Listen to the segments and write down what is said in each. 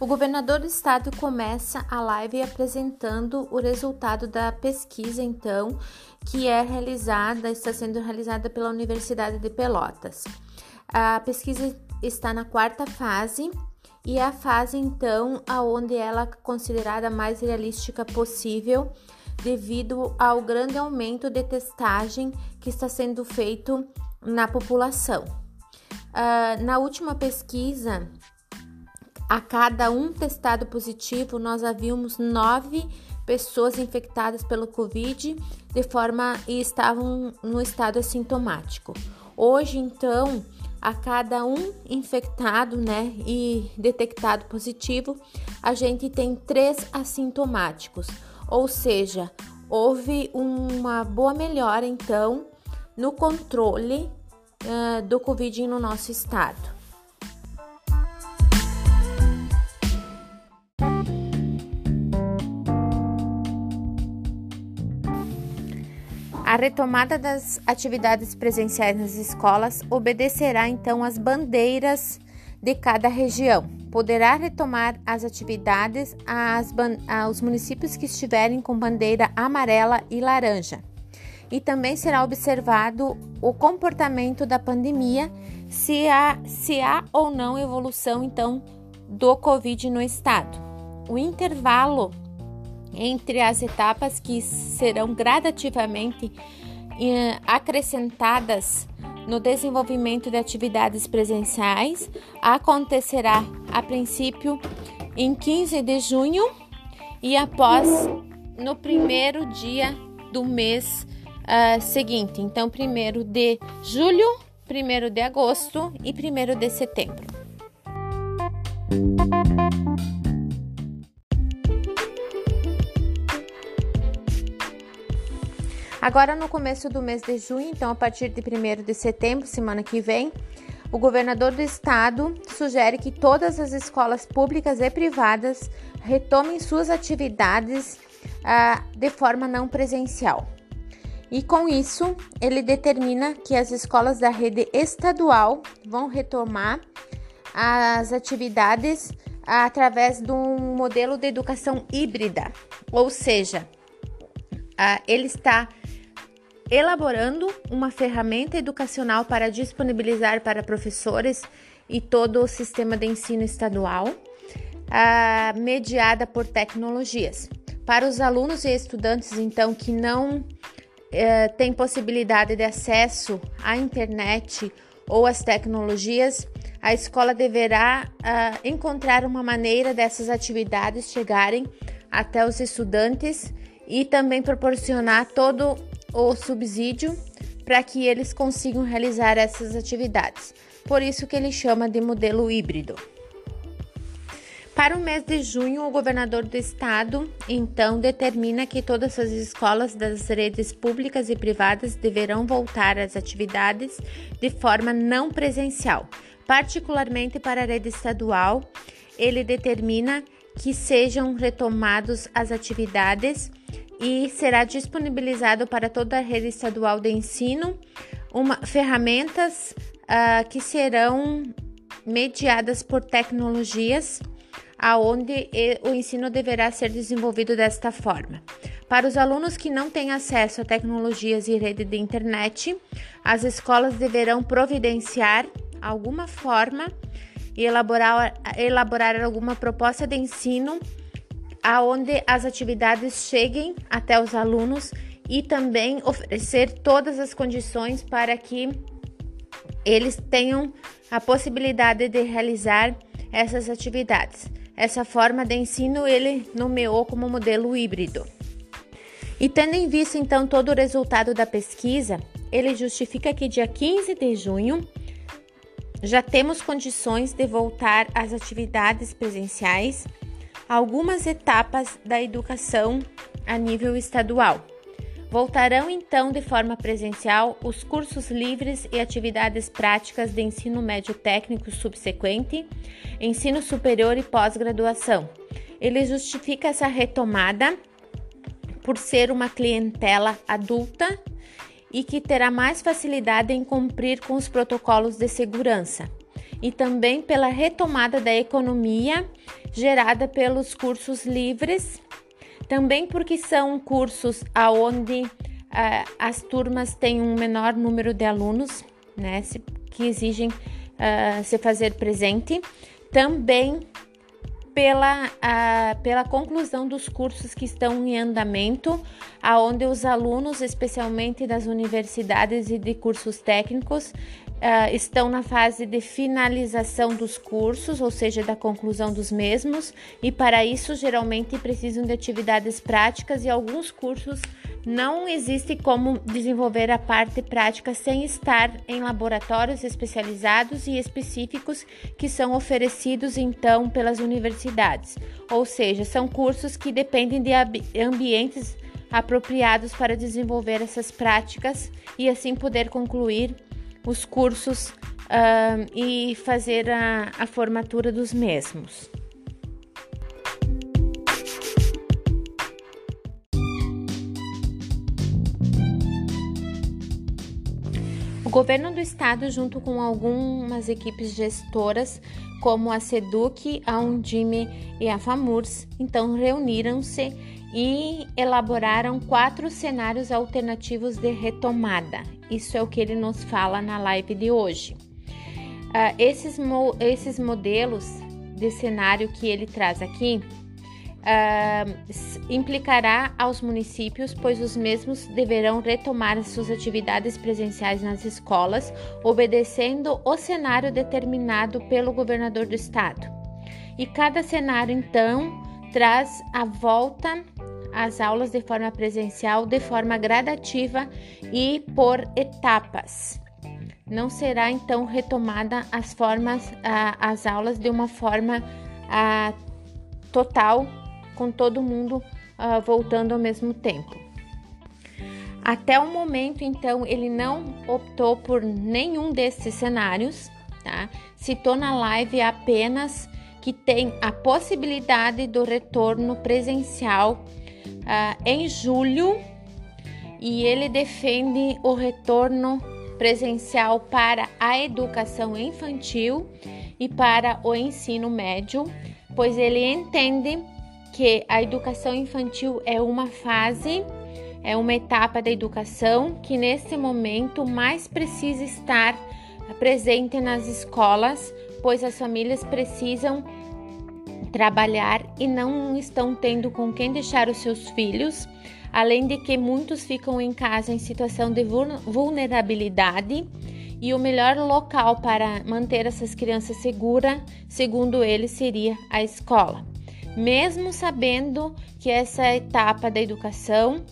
O governador do estado começa a live apresentando o resultado da pesquisa, então, que é realizada, está sendo realizada pela Universidade de Pelotas. A pesquisa está na quarta fase e é a fase, então, aonde ela é considerada mais realística possível devido ao grande aumento de testagem que está sendo feito na população. Uh, na última pesquisa, a cada um testado positivo, nós havíamos nove pessoas infectadas pelo Covid de forma e estavam no estado assintomático. Hoje, então, a cada um infectado, né, e detectado positivo, a gente tem três assintomáticos, ou seja, houve uma boa melhora, então, no controle uh, do Covid no nosso estado. A retomada das atividades presenciais nas escolas obedecerá então às bandeiras de cada região. Poderá retomar as atividades aos municípios que estiverem com bandeira amarela e laranja. E também será observado o comportamento da pandemia, se há, se há ou não evolução então do Covid no estado. O intervalo entre as etapas que serão gradativamente eh, acrescentadas no desenvolvimento de atividades presenciais acontecerá a princípio em 15 de junho e após no primeiro dia do mês uh, seguinte. Então, primeiro de julho, primeiro de agosto e primeiro de setembro. Agora, no começo do mês de junho, então a partir de 1 de setembro, semana que vem, o governador do estado sugere que todas as escolas públicas e privadas retomem suas atividades ah, de forma não presencial. E com isso, ele determina que as escolas da rede estadual vão retomar as atividades através de um modelo de educação híbrida, ou seja, ah, ele está elaborando uma ferramenta educacional para disponibilizar para professores e todo o sistema de ensino estadual, ah, mediada por tecnologias. Para os alunos e estudantes, então, que não eh, têm possibilidade de acesso à internet ou às tecnologias, a escola deverá ah, encontrar uma maneira dessas atividades chegarem até os estudantes e também proporcionar todo o subsídio para que eles consigam realizar essas atividades. Por isso que ele chama de modelo híbrido. Para o mês de junho, o governador do estado então determina que todas as escolas das redes públicas e privadas deverão voltar às atividades de forma não presencial. Particularmente para a rede estadual, ele determina que sejam retomadas as atividades e será disponibilizado para toda a rede estadual de ensino uma, ferramentas uh, que serão mediadas por tecnologias, aonde o ensino deverá ser desenvolvido desta forma. Para os alunos que não têm acesso a tecnologias e rede de internet, as escolas deverão providenciar alguma forma e elaborar, elaborar alguma proposta de ensino aonde as atividades cheguem até os alunos e também oferecer todas as condições para que eles tenham a possibilidade de realizar essas atividades. Essa forma de ensino ele nomeou como modelo híbrido. E tendo em vista então todo o resultado da pesquisa, ele justifica que dia 15 de junho já temos condições de voltar às atividades presenciais algumas etapas da educação a nível estadual. Voltarão então de forma presencial os cursos livres e atividades práticas de ensino médio técnico subsequente, ensino superior e pós-graduação. Ele justifica essa retomada por ser uma clientela adulta e que terá mais facilidade em cumprir com os protocolos de segurança. E também pela retomada da economia gerada pelos cursos livres, também porque são cursos aonde uh, as turmas têm um menor número de alunos, né, que exigem uh, se fazer presente, também pela, uh, pela conclusão dos cursos que estão em andamento, aonde os alunos, especialmente das universidades e de cursos técnicos, uh, estão na fase de finalização dos cursos, ou seja, da conclusão dos mesmos, e para isso geralmente precisam de atividades práticas e alguns cursos não existe como desenvolver a parte prática sem estar em laboratórios especializados e específicos que são oferecidos então pelas universidades. Ou seja, são cursos que dependem de ambientes apropriados para desenvolver essas práticas e assim poder concluir os cursos uh, e fazer a, a formatura dos mesmos. O governo do estado, junto com algumas equipes gestoras, como a SEDUC, a Undime e a FAMURS, então reuniram-se e elaboraram quatro cenários alternativos de retomada. Isso é o que ele nos fala na live de hoje. Uh, esses, mo esses modelos de cenário que ele traz aqui uh, implicará aos municípios, pois os mesmos deverão retomar as suas atividades presenciais nas escolas, obedecendo o cenário determinado pelo governador do estado. E cada cenário, então, traz a volta às aulas de forma presencial de forma gradativa e por etapas. Não será então retomada as formas, as aulas de uma forma total, com todo mundo voltando ao mesmo tempo. Até o momento, então, ele não optou por nenhum desses cenários, tá? Citou na live apenas que tem a possibilidade do retorno presencial uh, em julho e ele defende o retorno presencial para a educação infantil e para o ensino médio, pois ele entende que a educação infantil é uma fase, é uma etapa da educação que nesse momento mais precisa estar presente nas escolas, pois as famílias precisam trabalhar e não estão tendo com quem deixar os seus filhos, além de que muitos ficam em casa em situação de vulnerabilidade e o melhor local para manter essas crianças seguras, segundo ele, seria a escola. Mesmo sabendo que essa etapa da educação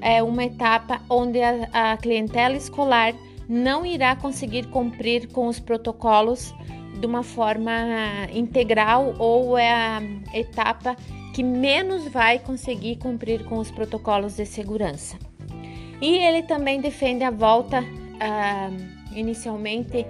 é uma etapa onde a, a clientela escolar não irá conseguir cumprir com os protocolos de uma forma integral ou é a etapa que menos vai conseguir cumprir com os protocolos de segurança. E ele também defende a volta uh, inicialmente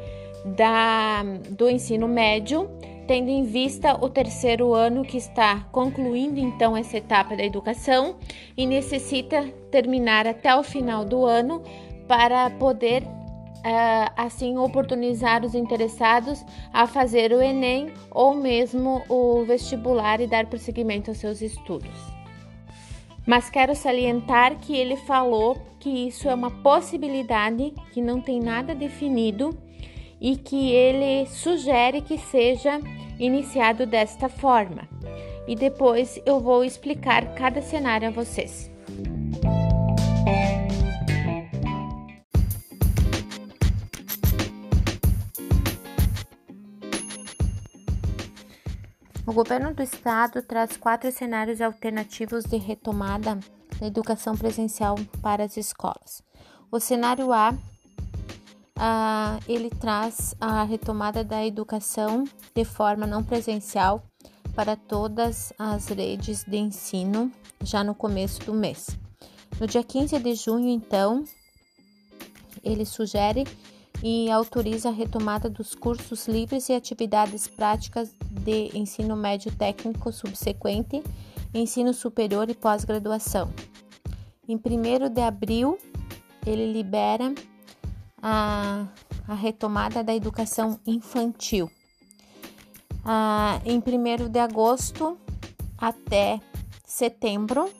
da, do ensino médio, tendo em vista o terceiro ano que está concluindo então essa etapa da educação e necessita terminar até o final do ano para poder uh, assim oportunizar os interessados a fazer o Enem ou mesmo o vestibular e dar prosseguimento aos seus estudos. Mas quero salientar que ele falou que isso é uma possibilidade, que não tem nada definido e que ele sugere que seja iniciado desta forma. E depois eu vou explicar cada cenário a vocês. O governo do estado traz quatro cenários alternativos de retomada da educação presencial para as escolas. O cenário A, uh, ele traz a retomada da educação de forma não presencial para todas as redes de ensino já no começo do mês. No dia 15 de junho, então, ele sugere e autoriza a retomada dos cursos livres e atividades práticas de ensino médio técnico subsequente, ensino superior e pós-graduação. Em 1 de abril, ele libera a, a retomada da educação infantil. ah, em 1 de agosto até setembro,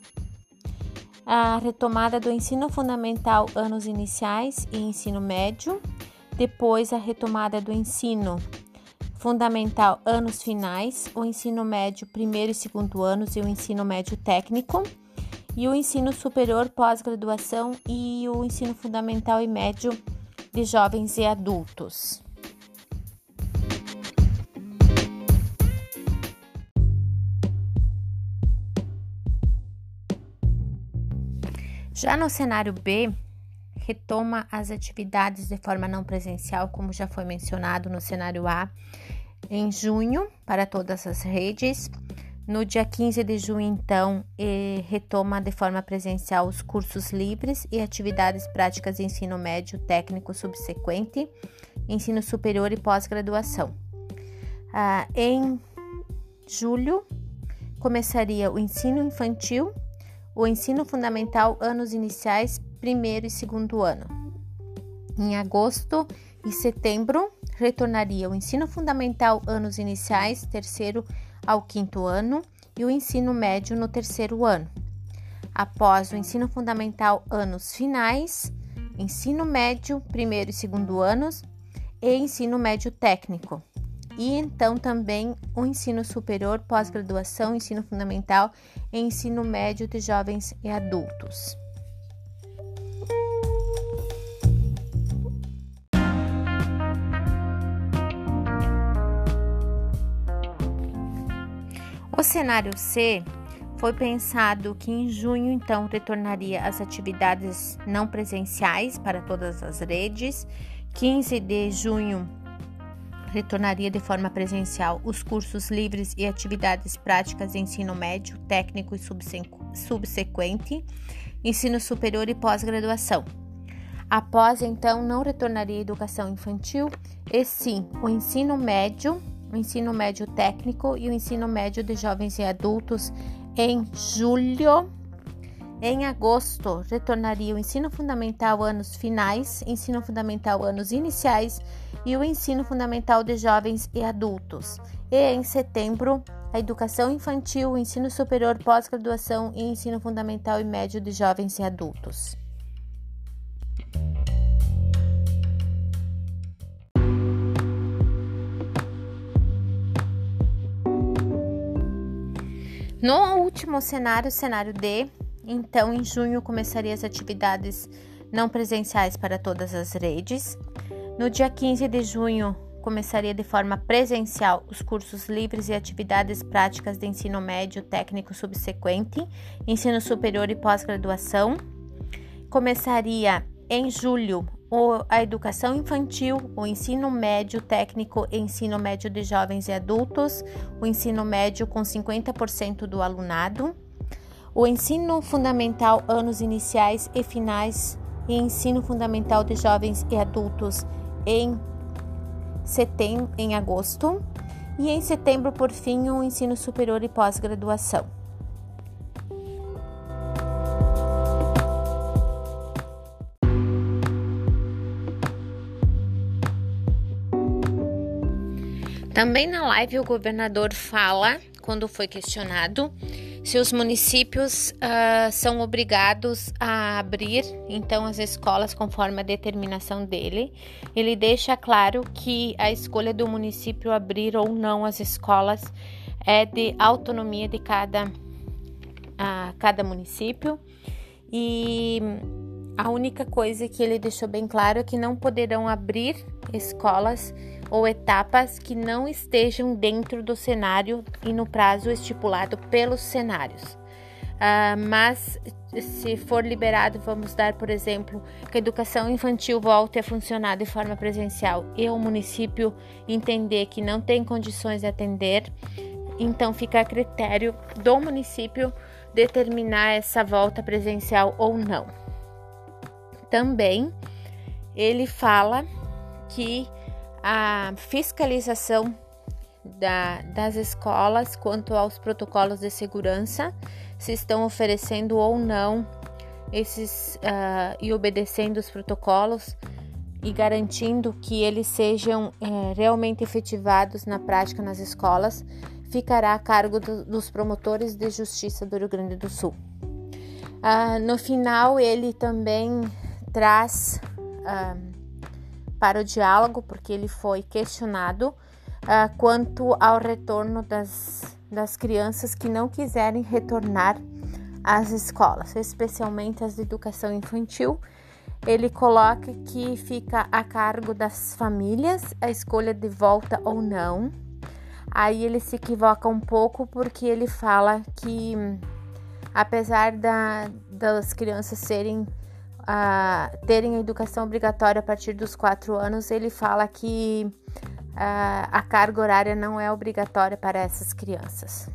a retomada do ensino fundamental anos iniciais e ensino médio, depois a retomada do ensino fundamental anos finais, o ensino médio primeiro e segundo anos e o ensino médio técnico, e o ensino superior pós-graduação e o ensino fundamental e médio de jovens e adultos. Já no cenário B, retoma as atividades de forma não presencial, como já foi mencionado no cenário A, em junho, para todas as redes. No dia 15 de junho, então, retoma de forma presencial os cursos livres e atividades práticas de ensino médio técnico subsequente, ensino superior e pós-graduação. Ah, em julho, começaria o ensino infantil o ensino fundamental anos iniciais, primeiro e segundo ano. Em agosto e setembro, retornaria o ensino fundamental anos iniciais, terceiro ao quinto ano, e o ensino médio no terceiro ano. Após o ensino fundamental anos finais, ensino médio, primeiro e segundo anos, e ensino médio técnico, e então também o ensino superior, pós-graduação, ensino fundamental e ensino médio de jovens e adultos. O cenário C foi pensado que em junho então retornaria as atividades não presenciais para todas as redes. 15 de junho retornaria de forma presencial os cursos livres e atividades práticas de ensino médio, técnico e subsequente, ensino superior e pós-graduação. Após então, não retornaria a educação infantil, e sim o ensino médio, o ensino médio técnico e o ensino médio de jovens e adultos em julho em agosto, retornaria o ensino fundamental anos finais, ensino fundamental anos iniciais e o ensino fundamental de jovens e adultos. E em setembro, a educação infantil, o ensino superior, pós-graduação e ensino fundamental e médio de jovens e adultos. No último cenário, cenário D, então, em junho começaria as atividades não presenciais para todas as redes. No dia 15 de junho começaria de forma presencial os cursos livres e atividades práticas de ensino médio, técnico subsequente, ensino superior e pós-graduação. Começaria em julho a educação infantil, o ensino médio técnico e ensino médio de jovens e adultos, o ensino médio com 50% do alunado o ensino fundamental anos iniciais e finais e ensino fundamental de jovens e adultos em setembro, em agosto, e em setembro, por fim, o ensino superior e pós-graduação. Também na live o governador fala, quando foi questionado, se os municípios uh, são obrigados a abrir então as escolas conforme a determinação dele, ele deixa claro que a escolha do município abrir ou não as escolas é de autonomia de cada, uh, cada município. E a única coisa que ele deixou bem claro é que não poderão abrir escolas ou etapas que não estejam dentro do cenário e no prazo estipulado pelos cenários. Uh, mas se for liberado, vamos dar, por exemplo, que a educação infantil volte a funcionar de forma presencial e o município entender que não tem condições de atender, então fica a critério do município determinar essa volta presencial ou não. Também ele fala que a fiscalização da, das escolas quanto aos protocolos de segurança, se estão oferecendo ou não esses uh, e obedecendo os protocolos. e garantindo que eles sejam é, realmente efetivados na prática nas escolas, ficará a cargo do, dos promotores de justiça do Rio Grande do Sul. Ah, no final, ele também traz ah, para o diálogo, porque ele foi questionado ah, quanto ao retorno das, das crianças que não quiserem retornar às escolas, especialmente as de educação infantil. Ele coloca que fica a cargo das famílias a escolha de volta ou não. Aí ele se equivoca um pouco porque ele fala que, apesar da, das crianças serem uh, terem a educação obrigatória a partir dos quatro anos, ele fala que uh, a carga horária não é obrigatória para essas crianças.